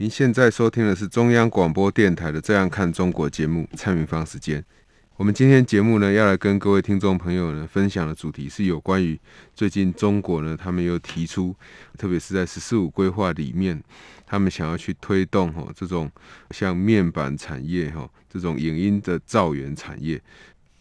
您现在收听的是中央广播电台的《这样看中国》节目，蔡明芳时间。我们今天节目呢，要来跟各位听众朋友呢分享的主题是有关于最近中国呢，他们又提出，特别是在“十四五”规划里面，他们想要去推动哈这种像面板产业哈这种影音的造园产业。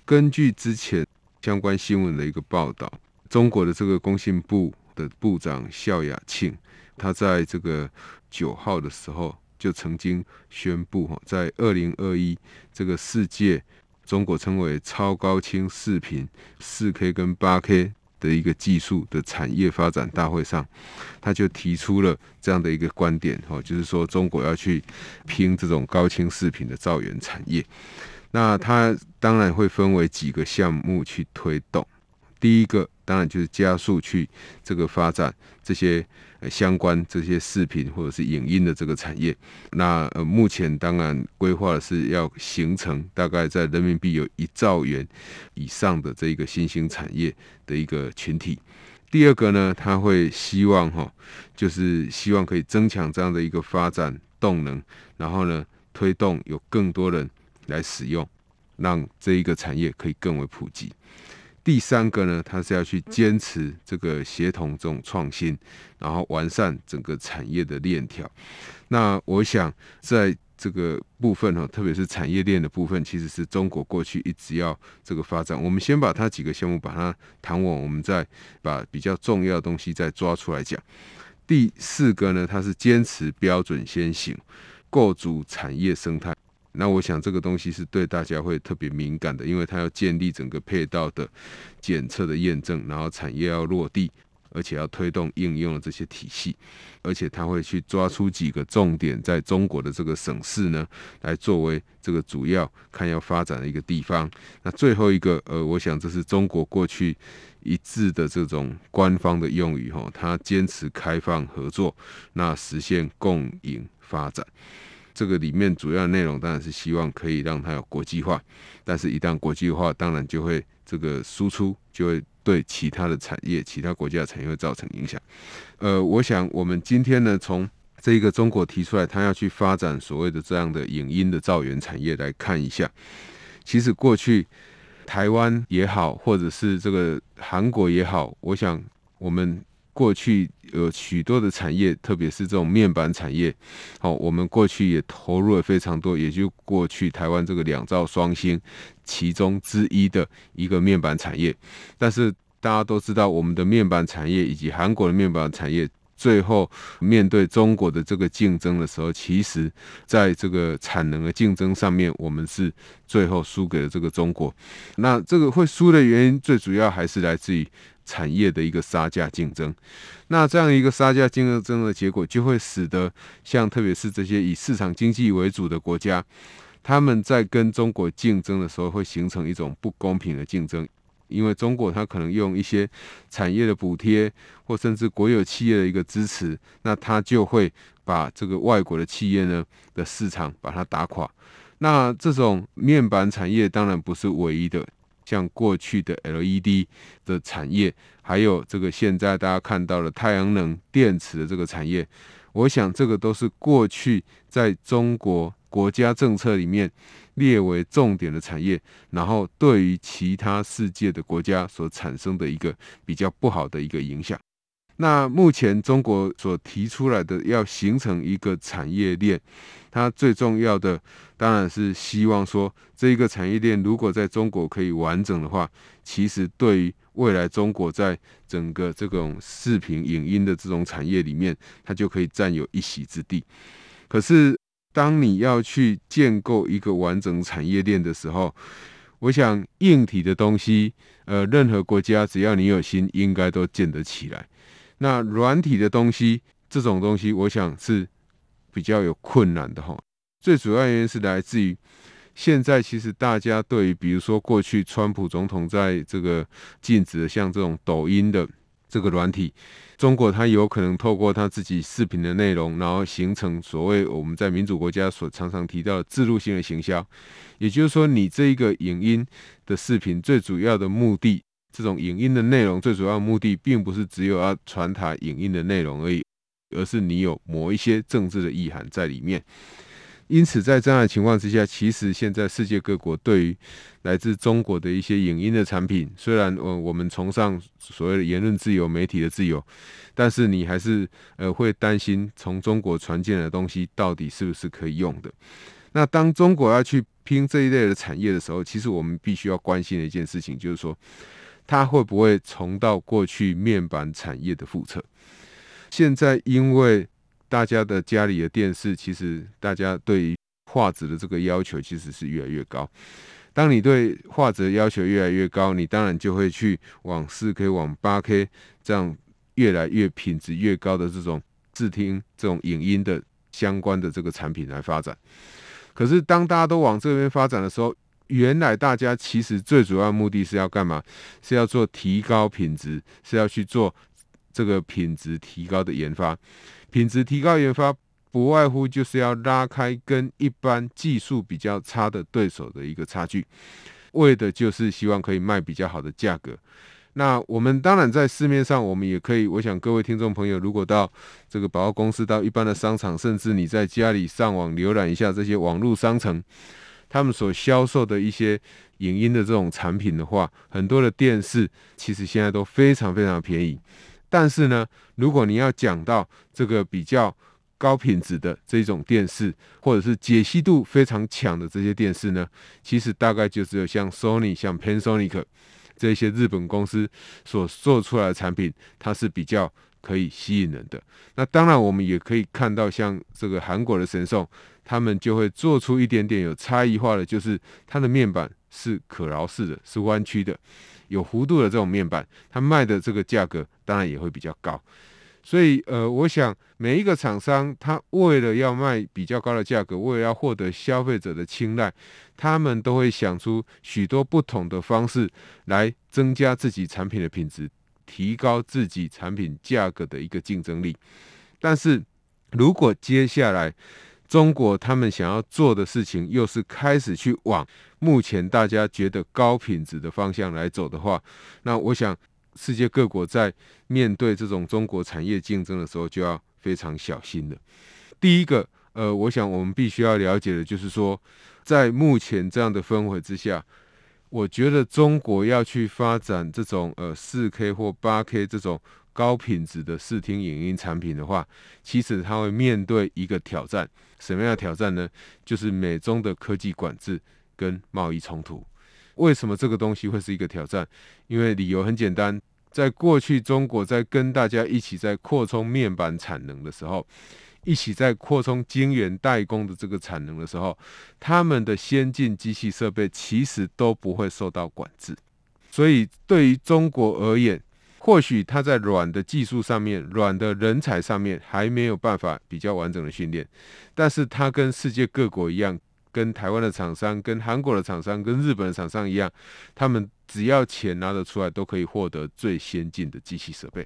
根据之前相关新闻的一个报道，中国的这个工信部的部长肖亚庆，他在这个九号的时候就曾经宣布哈，在二零二一这个世界。中国称为超高清视频、四 K 跟八 K 的一个技术的产业发展大会上，他就提出了这样的一个观点，哈，就是说中国要去拼这种高清视频的造园产业。那它当然会分为几个项目去推动，第一个当然就是加速去这个发展这些。相关这些视频或者是影音的这个产业，那呃目前当然规划的是要形成大概在人民币有一兆元以上的这一个新兴产业的一个群体。第二个呢，他会希望哈，就是希望可以增强这样的一个发展动能，然后呢推动有更多人来使用，让这一个产业可以更为普及。第三个呢，它是要去坚持这个协同这种创新，然后完善整个产业的链条。那我想在这个部分哈，特别是产业链的部分，其实是中国过去一直要这个发展。我们先把它几个项目把它谈完，我们再把比较重要的东西再抓出来讲。第四个呢，它是坚持标准先行，构筑产业生态。那我想这个东西是对大家会特别敏感的，因为它要建立整个配套的检测的验证，然后产业要落地，而且要推动应用的这些体系，而且它会去抓出几个重点，在中国的这个省市呢，来作为这个主要看要发展的一个地方。那最后一个，呃，我想这是中国过去一致的这种官方的用语哈，它坚持开放合作，那实现共赢发展。这个里面主要内容当然是希望可以让它有国际化，但是一旦国际化，当然就会这个输出就会对其他的产业、其他国家的产业会造成影响。呃，我想我们今天呢，从这个中国提出来，他要去发展所谓的这样的影音的造园产业来看一下，其实过去台湾也好，或者是这个韩国也好，我想我们。过去有许多的产业，特别是这种面板产业，好，我们过去也投入了非常多，也就过去台湾这个两兆双星其中之一的一个面板产业。但是大家都知道，我们的面板产业以及韩国的面板产业，最后面对中国的这个竞争的时候，其实在这个产能的竞争上面，我们是最后输给了这个中国。那这个会输的原因，最主要还是来自于。产业的一个杀价竞争，那这样一个杀价竞争的结果，就会使得像特别是这些以市场经济为主的国家，他们在跟中国竞争的时候，会形成一种不公平的竞争，因为中国它可能用一些产业的补贴，或甚至国有企业的一个支持，那它就会把这个外国的企业呢的市场把它打垮。那这种面板产业当然不是唯一的。像过去的 LED 的产业，还有这个现在大家看到的太阳能电池的这个产业，我想这个都是过去在中国国家政策里面列为重点的产业，然后对于其他世界的国家所产生的一个比较不好的一个影响。那目前中国所提出来的要形成一个产业链，它最重要的当然是希望说，这一个产业链如果在中国可以完整的话，其实对于未来中国在整个这种视频影音的这种产业里面，它就可以占有一席之地。可是当你要去建构一个完整产业链的时候，我想硬体的东西，呃，任何国家只要你有心，应该都建得起来。那软体的东西，这种东西，我想是比较有困难的哈。最主要原因是来自于现在其实大家对于比如说过去川普总统在这个禁止的像这种抖音的这个软体，中国它有可能透过它自己视频的内容，然后形成所谓我们在民主国家所常常提到的置入性的行销，也就是说，你这一个影音的视频最主要的目的，这种影音的内容最主要的目的，并不是只有要传达影音的内容而已，而是你有某一些政治的意涵在里面。因此，在这样的情况之下，其实现在世界各国对于来自中国的一些影音的产品，虽然我我们崇尚所谓的言论自由、媒体的自由，但是你还是呃会担心从中国传进来的东西到底是不是可以用的。那当中国要去拼这一类的产业的时候，其实我们必须要关心的一件事情，就是说它会不会重蹈过去面板产业的覆辙？现在因为大家的家里的电视，其实大家对于画质的这个要求其实是越来越高。当你对画质要求越来越高，你当然就会去往四 K、往八 K 这样越来越品质越高的这种视听、这种影音的相关的这个产品来发展。可是当大家都往这边发展的时候，原来大家其实最主要目的是要干嘛？是要做提高品质，是要去做这个品质提高的研发。品质提高研发不外乎就是要拉开跟一般技术比较差的对手的一个差距，为的就是希望可以卖比较好的价格。那我们当然在市面上，我们也可以，我想各位听众朋友，如果到这个百货公司、到一般的商场，甚至你在家里上网浏览一下这些网络商城，他们所销售的一些影音的这种产品的话，很多的电视其实现在都非常非常便宜。但是呢，如果你要讲到这个比较高品质的这种电视，或者是解析度非常强的这些电视呢，其实大概就只有像 Sony、像 Panasonic 这些日本公司所做出来的产品，它是比较可以吸引人的。那当然，我们也可以看到像这个韩国的神送，他们就会做出一点点有差异化的，就是它的面板是可挠式的，是弯曲的。有弧度的这种面板，它卖的这个价格当然也会比较高。所以，呃，我想每一个厂商，他为了要卖比较高的价格，为了要获得消费者的青睐，他们都会想出许多不同的方式来增加自己产品的品质，提高自己产品价格的一个竞争力。但是如果接下来，中国他们想要做的事情，又是开始去往目前大家觉得高品质的方向来走的话，那我想世界各国在面对这种中国产业竞争的时候，就要非常小心了。第一个，呃，我想我们必须要了解的就是说，在目前这样的氛围之下，我觉得中国要去发展这种呃四 K 或八 K 这种。高品质的视听影音产品的话，其实它会面对一个挑战，什么样的挑战呢？就是美中的科技管制跟贸易冲突。为什么这个东西会是一个挑战？因为理由很简单，在过去中国在跟大家一起在扩充面板产能的时候，一起在扩充晶圆代工的这个产能的时候，他们的先进机器设备其实都不会受到管制。所以对于中国而言，或许他在软的技术上面、软的人才上面还没有办法比较完整的训练，但是他跟世界各国一样，跟台湾的厂商、跟韩国的厂商、跟日本的厂商一样，他们只要钱拿得出来，都可以获得最先进的机器设备。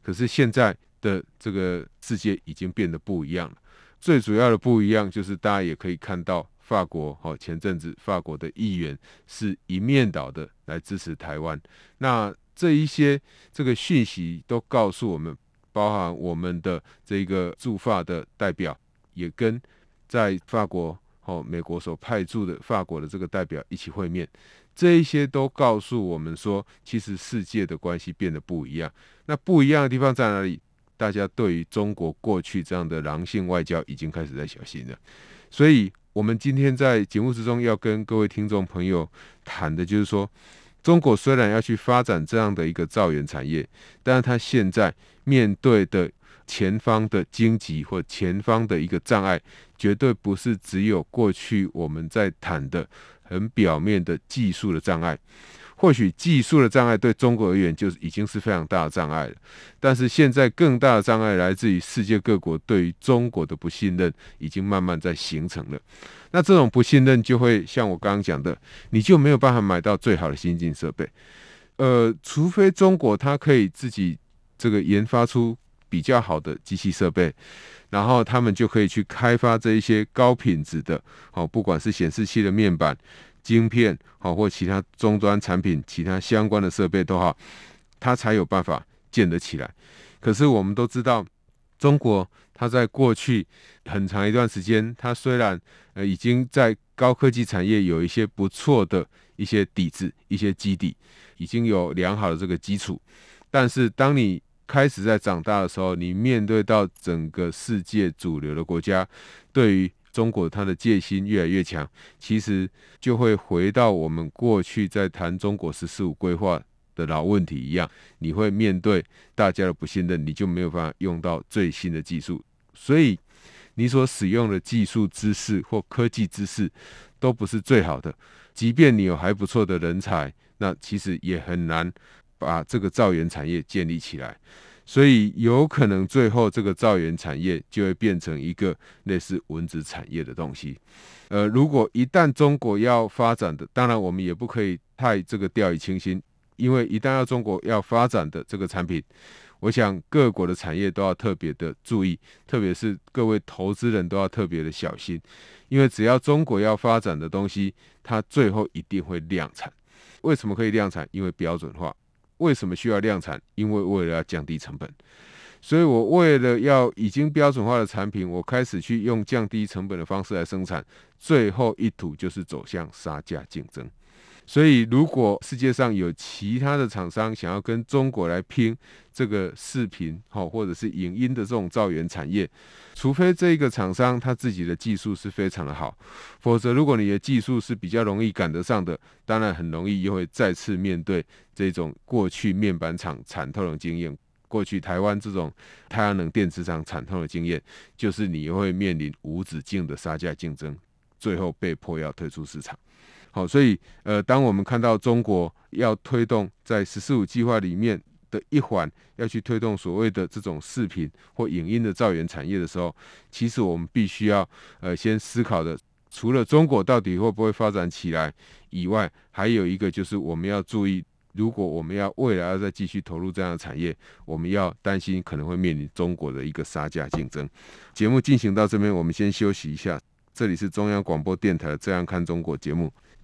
可是现在的这个世界已经变得不一样了，最主要的不一样就是大家也可以看到，法国哦，前阵子法国的议员是一面倒的来支持台湾，那。这一些这个讯息都告诉我们，包含我们的这个驻法的代表，也跟在法国、哦美国所派驻的法国的这个代表一起会面。这一些都告诉我们说，其实世界的关系变得不一样。那不一样的地方在哪里？大家对于中国过去这样的狼性外交已经开始在小心了。所以，我们今天在节目之中要跟各位听众朋友谈的就是说。中国虽然要去发展这样的一个造园产业，但是它现在面对的前方的荆棘或前方的一个障碍，绝对不是只有过去我们在谈的很表面的技术的障碍。或许技术的障碍对中国而言就已经是非常大的障碍了，但是现在更大的障碍来自于世界各国对于中国的不信任，已经慢慢在形成了。那这种不信任就会像我刚刚讲的，你就没有办法买到最好的先进设备。呃，除非中国它可以自己这个研发出比较好的机器设备，然后他们就可以去开发这一些高品质的，好，不管是显示器的面板。晶片好，或其他终端产品，其他相关的设备都好，它才有办法建得起来。可是我们都知道，中国它在过去很长一段时间，它虽然呃已经在高科技产业有一些不错的一些底子、一些基底，已经有良好的这个基础，但是当你开始在长大的时候，你面对到整个世界主流的国家，对于中国它的戒心越来越强，其实就会回到我们过去在谈中国“十四五”规划的老问题一样，你会面对大家的不信任，你就没有办法用到最新的技术，所以你所使用的技术知识或科技知识都不是最好的。即便你有还不错的人才，那其实也很难把这个造园产业建立起来。所以有可能最后这个造园产业就会变成一个类似蚊子产业的东西。呃，如果一旦中国要发展的，当然我们也不可以太这个掉以轻心，因为一旦要中国要发展的这个产品，我想各国的产业都要特别的注意，特别是各位投资人都要特别的小心，因为只要中国要发展的东西，它最后一定会量产。为什么可以量产？因为标准化。为什么需要量产？因为为了要降低成本，所以我为了要已经标准化的产品，我开始去用降低成本的方式来生产，最后一图就是走向杀价竞争。所以，如果世界上有其他的厂商想要跟中国来拼这个视频，好或者是影音的这种造园产业，除非这个厂商他自己的技术是非常的好，否则如果你的技术是比较容易赶得上的，当然很容易又会再次面对这种过去面板厂惨痛的经验，过去台湾这种太阳能电池厂惨痛的经验，就是你会面临无止境的杀价竞争，最后被迫要退出市场。好，所以呃，当我们看到中国要推动在“十四五”计划里面的一环，要去推动所谓的这种视频或影音的造园产业的时候，其实我们必须要呃先思考的，除了中国到底会不会发展起来以外，还有一个就是我们要注意，如果我们要未来要再继续投入这样的产业，我们要担心可能会面临中国的一个杀价竞争。节目进行到这边，我们先休息一下。这里是中央广播电台《这样看中国》节目。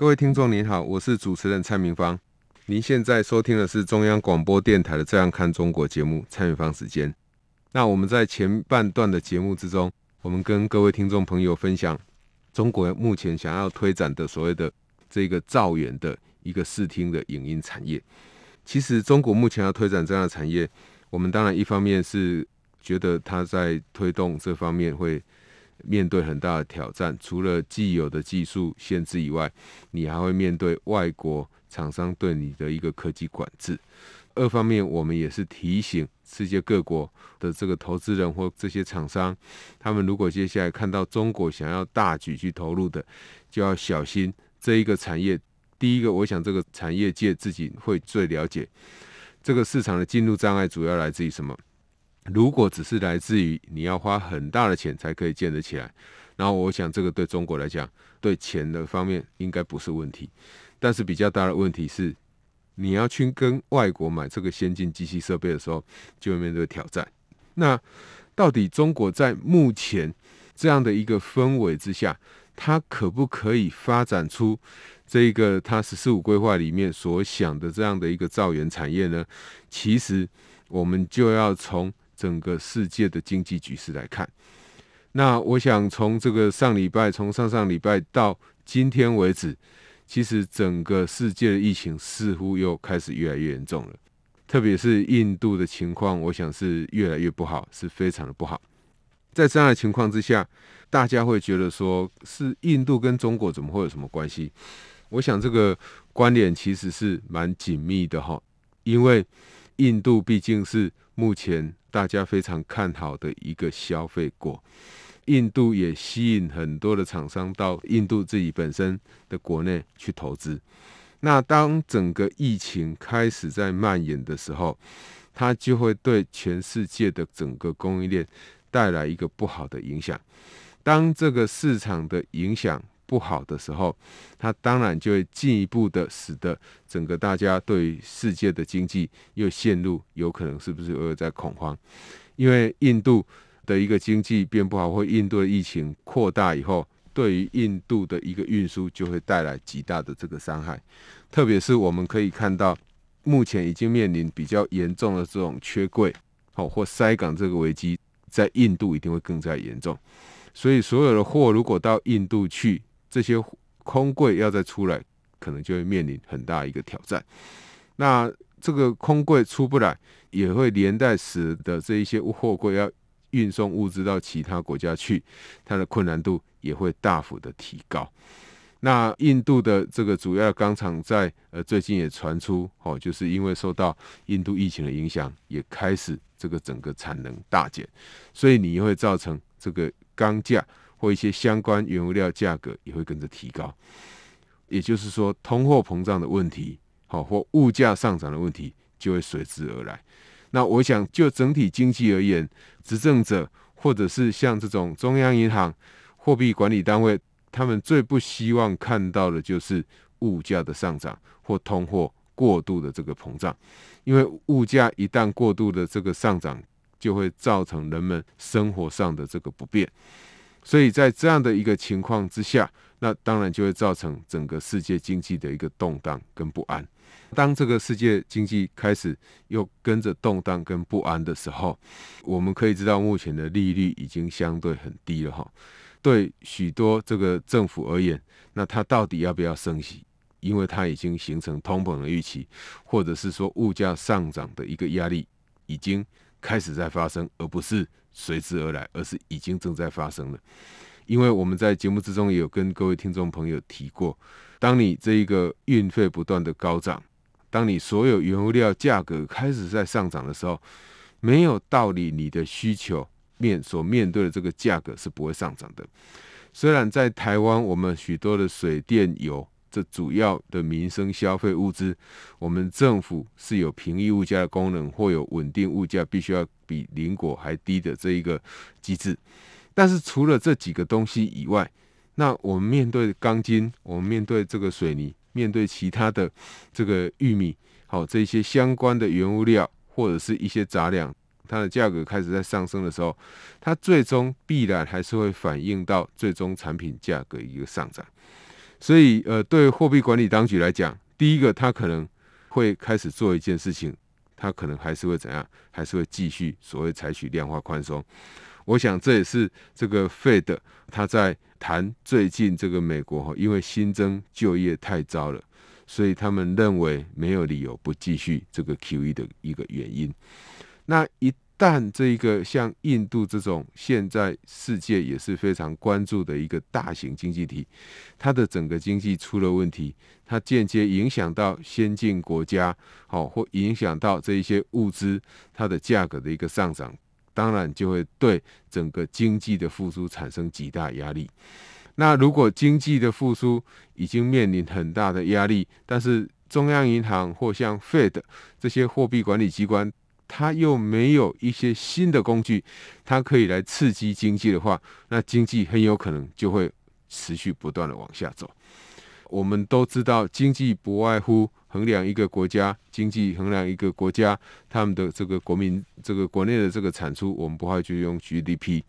各位听众您好，我是主持人蔡明芳。您现在收听的是中央广播电台的《这样看中国》节目，蔡明芳时间。那我们在前半段的节目之中，我们跟各位听众朋友分享中国目前想要推展的所谓的这个造园的一个视听的影音产业。其实中国目前要推展这样的产业，我们当然一方面是觉得它在推动这方面会。面对很大的挑战，除了既有的技术限制以外，你还会面对外国厂商对你的一个科技管制。二方面，我们也是提醒世界各国的这个投资人或这些厂商，他们如果接下来看到中国想要大举去投入的，就要小心这一个产业。第一个，我想这个产业界自己会最了解，这个市场的进入障碍主要来自于什么？如果只是来自于你要花很大的钱才可以建得起来，然后我想这个对中国来讲，对钱的方面应该不是问题，但是比较大的问题是。你要去跟外国买这个先进机器设备的时候，就会面对挑战。那到底中国在目前这样的一个氛围之下，它可不可以发展出这个它“十四五”规划里面所想的这样的一个造园产业呢？其实我们就要从整个世界的经济局势来看。那我想从这个上礼拜，从上上礼拜到今天为止。其实整个世界的疫情似乎又开始越来越严重了，特别是印度的情况，我想是越来越不好，是非常的不好。在这样的情况之下，大家会觉得说，是印度跟中国怎么会有什么关系？我想这个关联其实是蛮紧密的哈，因为印度毕竟是目前大家非常看好的一个消费国。印度也吸引很多的厂商到印度自己本身的国内去投资。那当整个疫情开始在蔓延的时候，它就会对全世界的整个供应链带来一个不好的影响。当这个市场的影响不好的时候，它当然就会进一步的使得整个大家对世界的经济又陷入有可能是不是又在恐慌？因为印度。的一个经济变不好，或印度的疫情扩大以后，对于印度的一个运输就会带来极大的这个伤害。特别是我们可以看到，目前已经面临比较严重的这种缺柜，好或塞港这个危机，在印度一定会更加严重。所以所有的货如果到印度去，这些空柜要再出来，可能就会面临很大一个挑战。那这个空柜出不来，也会连带使得这一些货柜要。运送物资到其他国家去，它的困难度也会大幅的提高。那印度的这个主要钢厂在呃最近也传出哦，就是因为受到印度疫情的影响，也开始这个整个产能大减，所以你会造成这个钢价或一些相关原物料价格也会跟着提高。也就是说，通货膨胀的问题，好或物价上涨的问题就会随之而来。那我想，就整体经济而言，执政者或者是像这种中央银行、货币管理单位，他们最不希望看到的就是物价的上涨或通货过度的这个膨胀，因为物价一旦过度的这个上涨，就会造成人们生活上的这个不便。所以在这样的一个情况之下，那当然就会造成整个世界经济的一个动荡跟不安。当这个世界经济开始又跟着动荡跟不安的时候，我们可以知道目前的利率已经相对很低了哈。对许多这个政府而言，那它到底要不要升息？因为它已经形成通膨的预期，或者是说物价上涨的一个压力已经开始在发生，而不是随之而来，而是已经正在发生了。因为我们在节目之中也有跟各位听众朋友提过，当你这一个运费不断的高涨。当你所有原物料价格开始在上涨的时候，没有道理，你的需求面所面对的这个价格是不会上涨的。虽然在台湾，我们许多的水电油这主要的民生消费物资，我们政府是有平抑物价的功能，或有稳定物价必须要比邻国还低的这一个机制。但是除了这几个东西以外，那我们面对钢筋，我们面对这个水泥。面对其他的这个玉米，好，这些相关的原物料或者是一些杂粮，它的价格开始在上升的时候，它最终必然还是会反映到最终产品价格一个上涨。所以，呃，对货币管理当局来讲，第一个，他可能会开始做一件事情，他可能还是会怎样，还是会继续所谓采取量化宽松。我想这也是这个 Fed 他在。谈最近这个美国哈，因为新增就业太糟了，所以他们认为没有理由不继续这个 QE 的一个原因。那一但这一个像印度这种现在世界也是非常关注的一个大型经济体，它的整个经济出了问题，它间接影响到先进国家，好，或影响到这一些物资它的价格的一个上涨，当然就会对整个经济的复苏产生极大压力。那如果经济的复苏已经面临很大的压力，但是中央银行或像 Fed 这些货币管理机关，它又没有一些新的工具，它可以来刺激经济的话，那经济很有可能就会持续不断的往下走。我们都知道，经济不外乎衡量一个国家经济，衡量一个国家他们的这个国民这个国内的这个产出，我们不会就用 GDP，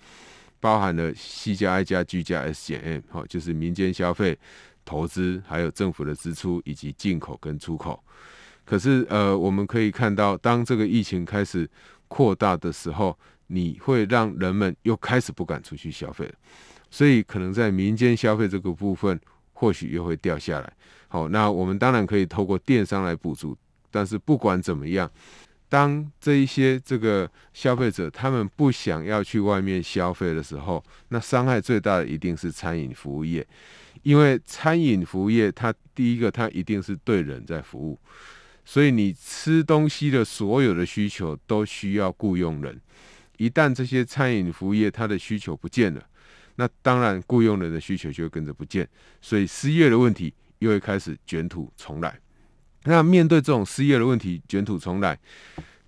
包含了 C 加 I 加 G 加 S 减 M，好，就是民间消费、投资，还有政府的支出以及进口跟出口。可是，呃，我们可以看到，当这个疫情开始扩大的时候，你会让人们又开始不敢出去消费了，所以可能在民间消费这个部分，或许又会掉下来。好，那我们当然可以透过电商来补助，但是不管怎么样，当这一些这个消费者他们不想要去外面消费的时候，那伤害最大的一定是餐饮服务业，因为餐饮服务业它第一个它一定是对人在服务。所以你吃东西的所有的需求都需要雇佣人，一旦这些餐饮服务业它的需求不见了，那当然雇佣人的需求就会跟着不见，所以失业的问题又会开始卷土重来。那面对这种失业的问题卷土重来，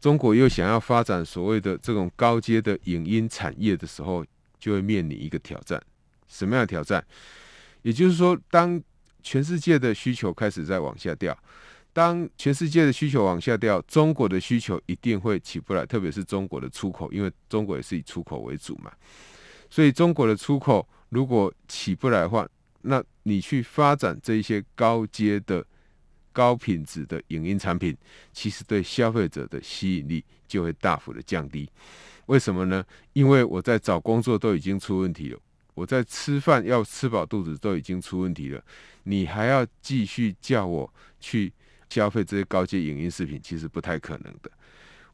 中国又想要发展所谓的这种高阶的影音产业的时候，就会面临一个挑战。什么样的挑战？也就是说，当全世界的需求开始在往下掉。当全世界的需求往下掉，中国的需求一定会起不来，特别是中国的出口，因为中国也是以出口为主嘛。所以中国的出口如果起不来的话，那你去发展这一些高阶的、高品质的影音产品，其实对消费者的吸引力就会大幅的降低。为什么呢？因为我在找工作都已经出问题了，我在吃饭要吃饱肚子都已经出问题了，你还要继续叫我去？消费这些高阶影音视频其实不太可能的，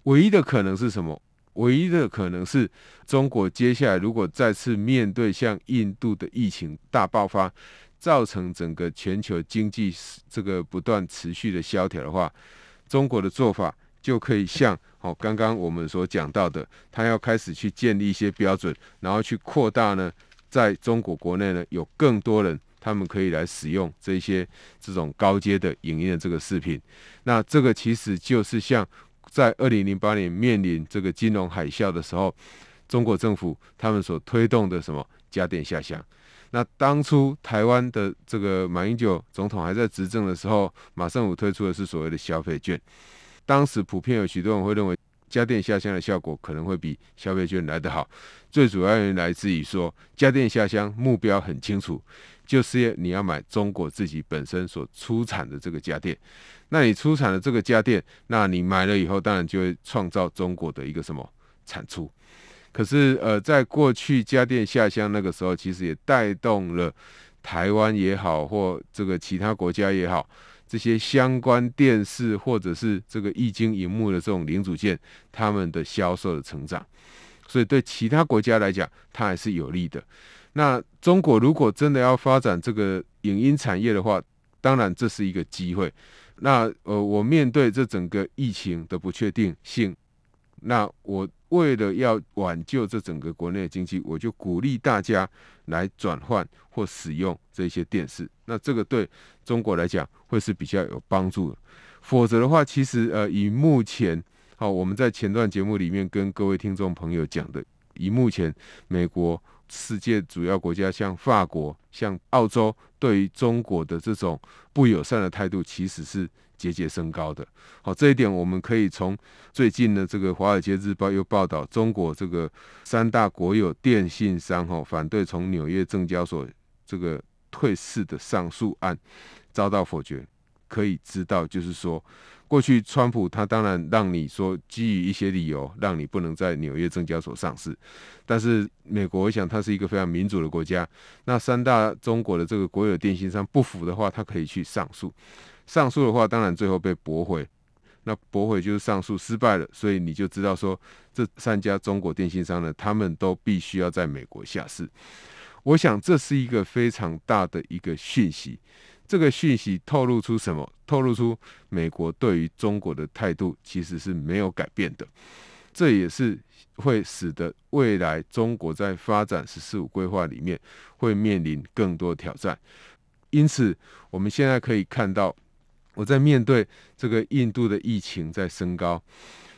唯一的可能是什么？唯一的可能是中国接下来如果再次面对像印度的疫情大爆发，造成整个全球经济这个不断持续的萧条的话，中国的做法就可以像哦刚刚我们所讲到的，他要开始去建立一些标准，然后去扩大呢，在中国国内呢有更多人。他们可以来使用这些这种高阶的影音的这个视频，那这个其实就是像在二零零八年面临这个金融海啸的时候，中国政府他们所推动的什么家电下乡。那当初台湾的这个马英九总统还在执政的时候，马政府推出的是所谓的消费券，当时普遍有许多人会认为家电下乡的效果可能会比消费券来得好，最主要原因来自于说家电下乡目标很清楚。就是你要买中国自己本身所出产的这个家电，那你出产的这个家电，那你买了以后，当然就会创造中国的一个什么产出。可是呃，在过去家电下乡那个时候，其实也带动了台湾也好，或这个其他国家也好，这些相关电视或者是这个液晶萤幕的这种零组件，他们的销售的成长，所以对其他国家来讲，它还是有利的。那中国如果真的要发展这个影音产业的话，当然这是一个机会。那呃，我面对这整个疫情的不确定性，那我为了要挽救这整个国内的经济，我就鼓励大家来转换或使用这些电视。那这个对中国来讲会是比较有帮助的。否则的话，其实呃，以目前好，我们在前段节目里面跟各位听众朋友讲的，以目前美国。世界主要国家像法国、像澳洲，对于中国的这种不友善的态度，其实是节节升高的。好，这一点我们可以从最近的这个《华尔街日报》又报道，中国这个三大国有电信商哈反对从纽约证交所这个退市的上诉案遭到否决，可以知道就是说。过去，川普他当然让你说基于一些理由，让你不能在纽约证交所上市。但是美国，我想它是一个非常民主的国家。那三大中国的这个国有电信商不服的话，他可以去上诉。上诉的话，当然最后被驳回。那驳回就是上诉失败了，所以你就知道说，这三家中国电信商呢，他们都必须要在美国下市。我想这是一个非常大的一个讯息。这个讯息透露出什么？透露出美国对于中国的态度其实是没有改变的。这也是会使得未来中国在发展“十四五”规划里面会面临更多挑战。因此，我们现在可以看到，我在面对这个印度的疫情在升高，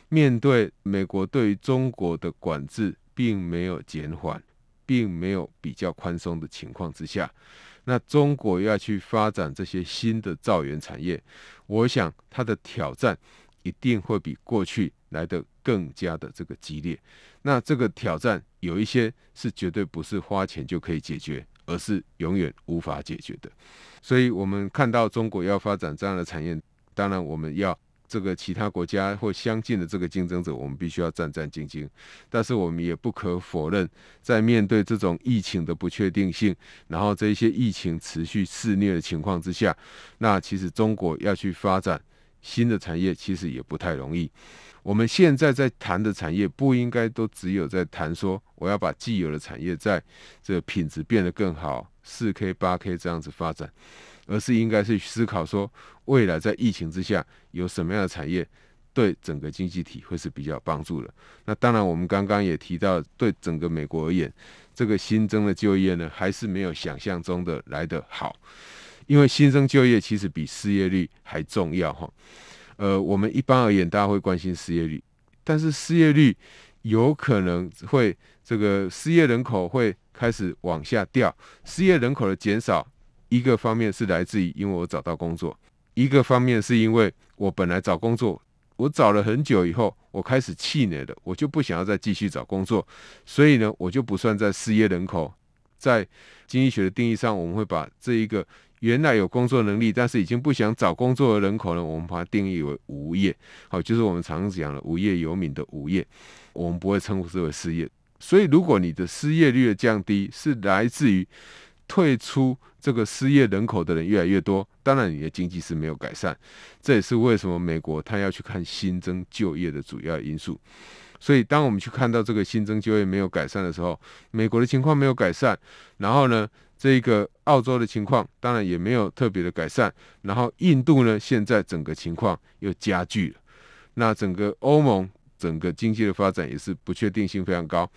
面对美国对于中国的管制并没有减缓，并没有比较宽松的情况之下。那中国要去发展这些新的造园产业，我想它的挑战一定会比过去来得更加的这个激烈。那这个挑战有一些是绝对不是花钱就可以解决，而是永远无法解决的。所以，我们看到中国要发展这样的产业，当然我们要。这个其他国家或相近的这个竞争者，我们必须要战战兢兢。但是我们也不可否认，在面对这种疫情的不确定性，然后这些疫情持续肆虐的情况之下，那其实中国要去发展新的产业，其实也不太容易。我们现在在谈的产业，不应该都只有在谈说我要把既有的产业在这个品质变得更好，四 K、八 K 这样子发展。而是应该是思考说，未来在疫情之下有什么样的产业对整个经济体会是比较帮助的。那当然，我们刚刚也提到，对整个美国而言，这个新增的就业呢，还是没有想象中的来得好。因为新增就业其实比失业率还重要哈。呃，我们一般而言，大家会关心失业率，但是失业率有可能会这个失业人口会开始往下掉，失业人口的减少。一个方面是来自于因为我找到工作，一个方面是因为我本来找工作，我找了很久以后，我开始气馁了，我就不想要再继续找工作，所以呢，我就不算在失业人口。在经济学的定义上，我们会把这一个原来有工作能力，但是已经不想找工作的人口呢，我们把它定义为无业，好，就是我们常讲的无业游民的无业，我们不会称呼之为失业。所以，如果你的失业率的降低是来自于退出这个失业人口的人越来越多，当然你的经济是没有改善，这也是为什么美国他要去看新增就业的主要因素。所以，当我们去看到这个新增就业没有改善的时候，美国的情况没有改善，然后呢，这个澳洲的情况当然也没有特别的改善，然后印度呢，现在整个情况又加剧了，那整个欧盟整个经济的发展也是不确定性非常高。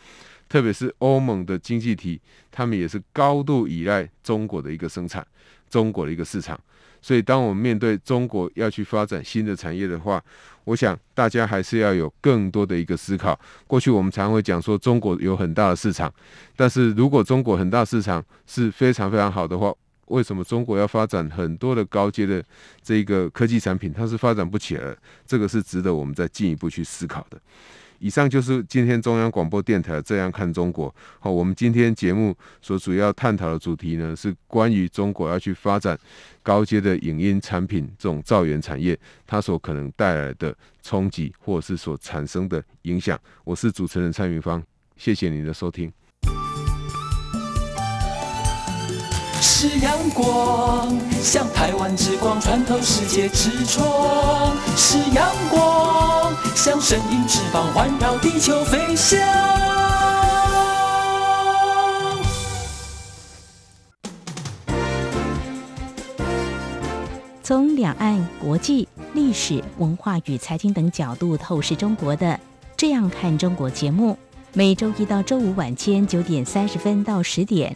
特别是欧盟的经济体，他们也是高度依赖中国的一个生产，中国的一个市场。所以，当我们面对中国要去发展新的产业的话，我想大家还是要有更多的一个思考。过去我们常会讲说中国有很大的市场，但是如果中国很大市场是非常非常好的话，为什么中国要发展很多的高阶的这个科技产品，它是发展不起来？这个是值得我们再进一步去思考的。以上就是今天中央广播电台这样看中国。好，我们今天节目所主要探讨的主题呢，是关于中国要去发展高阶的影音产品这种造园产业，它所可能带来的冲击，或是所产生的影响。我是主持人蔡明芳，谢谢您的收听。是阳光，像台湾之光穿透世界之窗；是阳光，像神鹰翅膀环绕地球飞翔。从两岸、国际、历史文化与财经等角度透视中国的《这样看中国》节目，每周一到周五晚间九点三十分到十点。